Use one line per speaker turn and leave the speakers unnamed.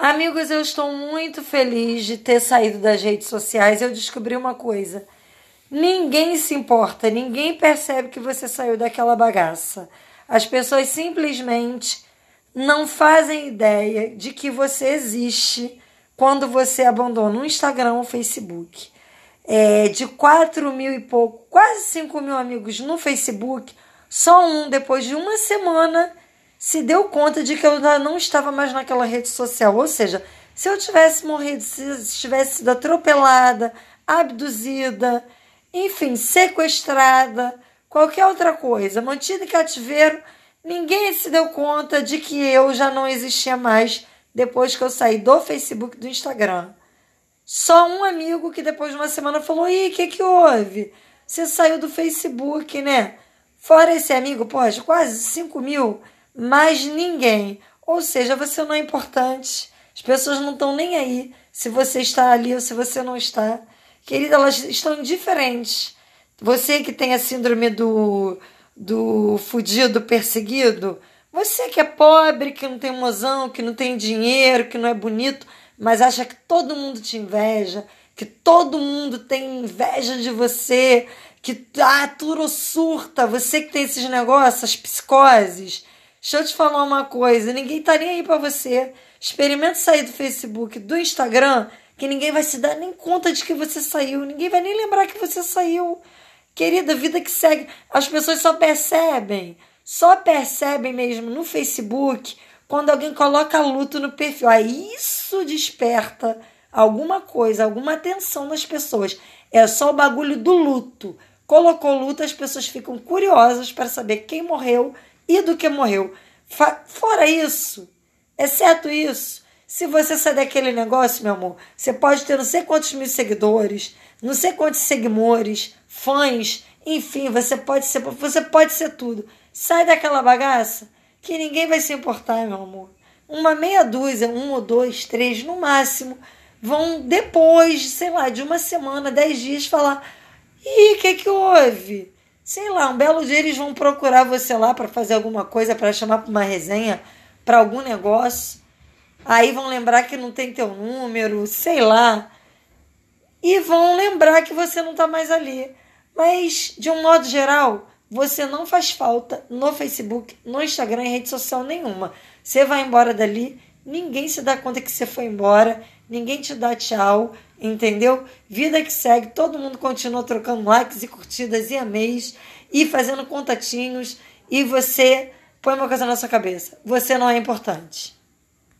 Amigos, eu estou muito feliz de ter saído das redes sociais. Eu descobri uma coisa. Ninguém se importa, ninguém percebe que você saiu daquela bagaça. As pessoas simplesmente não fazem ideia de que você existe quando você abandona o Instagram ou o Facebook. É, de 4 mil e pouco, quase 5 mil amigos no Facebook, só um, depois de uma semana, se deu conta de que eu não estava mais naquela rede social. Ou seja, se eu tivesse morrido, se tivesse sido atropelada, abduzida, enfim, sequestrada, qualquer outra coisa, mantida em cativeiro, ninguém se deu conta de que eu já não existia mais depois que eu saí do Facebook do Instagram. Só um amigo que depois de uma semana falou: Ih, o que, que houve? Você saiu do Facebook, né? Fora esse amigo, poxa, quase 5 mil mais ninguém. Ou seja, você não é importante. As pessoas não estão nem aí se você está ali ou se você não está. Querida, elas estão indiferentes. Você que tem a síndrome do, do fudido perseguido, você que é pobre, que não tem mozão, que não tem dinheiro, que não é bonito, mas acha que todo mundo te inveja, que todo mundo tem inveja de você, que ah, tudo surta, você que tem esses negócios, as psicoses, Deixa eu te falar uma coisa, ninguém tá nem aí para você. Experimente sair do Facebook, do Instagram, que ninguém vai se dar nem conta de que você saiu, ninguém vai nem lembrar que você saiu. Querida, vida que segue, as pessoas só percebem, só percebem mesmo no Facebook quando alguém coloca luto no perfil. Aí isso desperta alguma coisa, alguma atenção nas pessoas. É só o bagulho do luto. Colocou luto, as pessoas ficam curiosas para saber quem morreu e do que morreu. Fora isso, exceto isso, se você sair daquele negócio, meu amor, você pode ter não sei quantos mil seguidores, não sei quantos seguidores, fãs, enfim, você pode ser, você pode ser tudo. Sai daquela bagaça que ninguém vai se importar, meu amor. Uma meia dúzia, um ou dois, três no máximo, vão depois, sei lá, de uma semana, dez dias, falar: ih, o que, que houve? Sei lá, um belo dia eles vão procurar você lá para fazer alguma coisa, para chamar para uma resenha, para algum negócio. Aí vão lembrar que não tem teu número, sei lá. E vão lembrar que você não está mais ali. Mas, de um modo geral, você não faz falta no Facebook, no Instagram, em rede social nenhuma. Você vai embora dali, ninguém se dá conta que você foi embora, ninguém te dá tchau, entendeu? Vida que segue, todo mundo continua trocando likes e curtidas e ameios e fazendo contatinhos e você põe uma coisa na sua cabeça: você não é importante.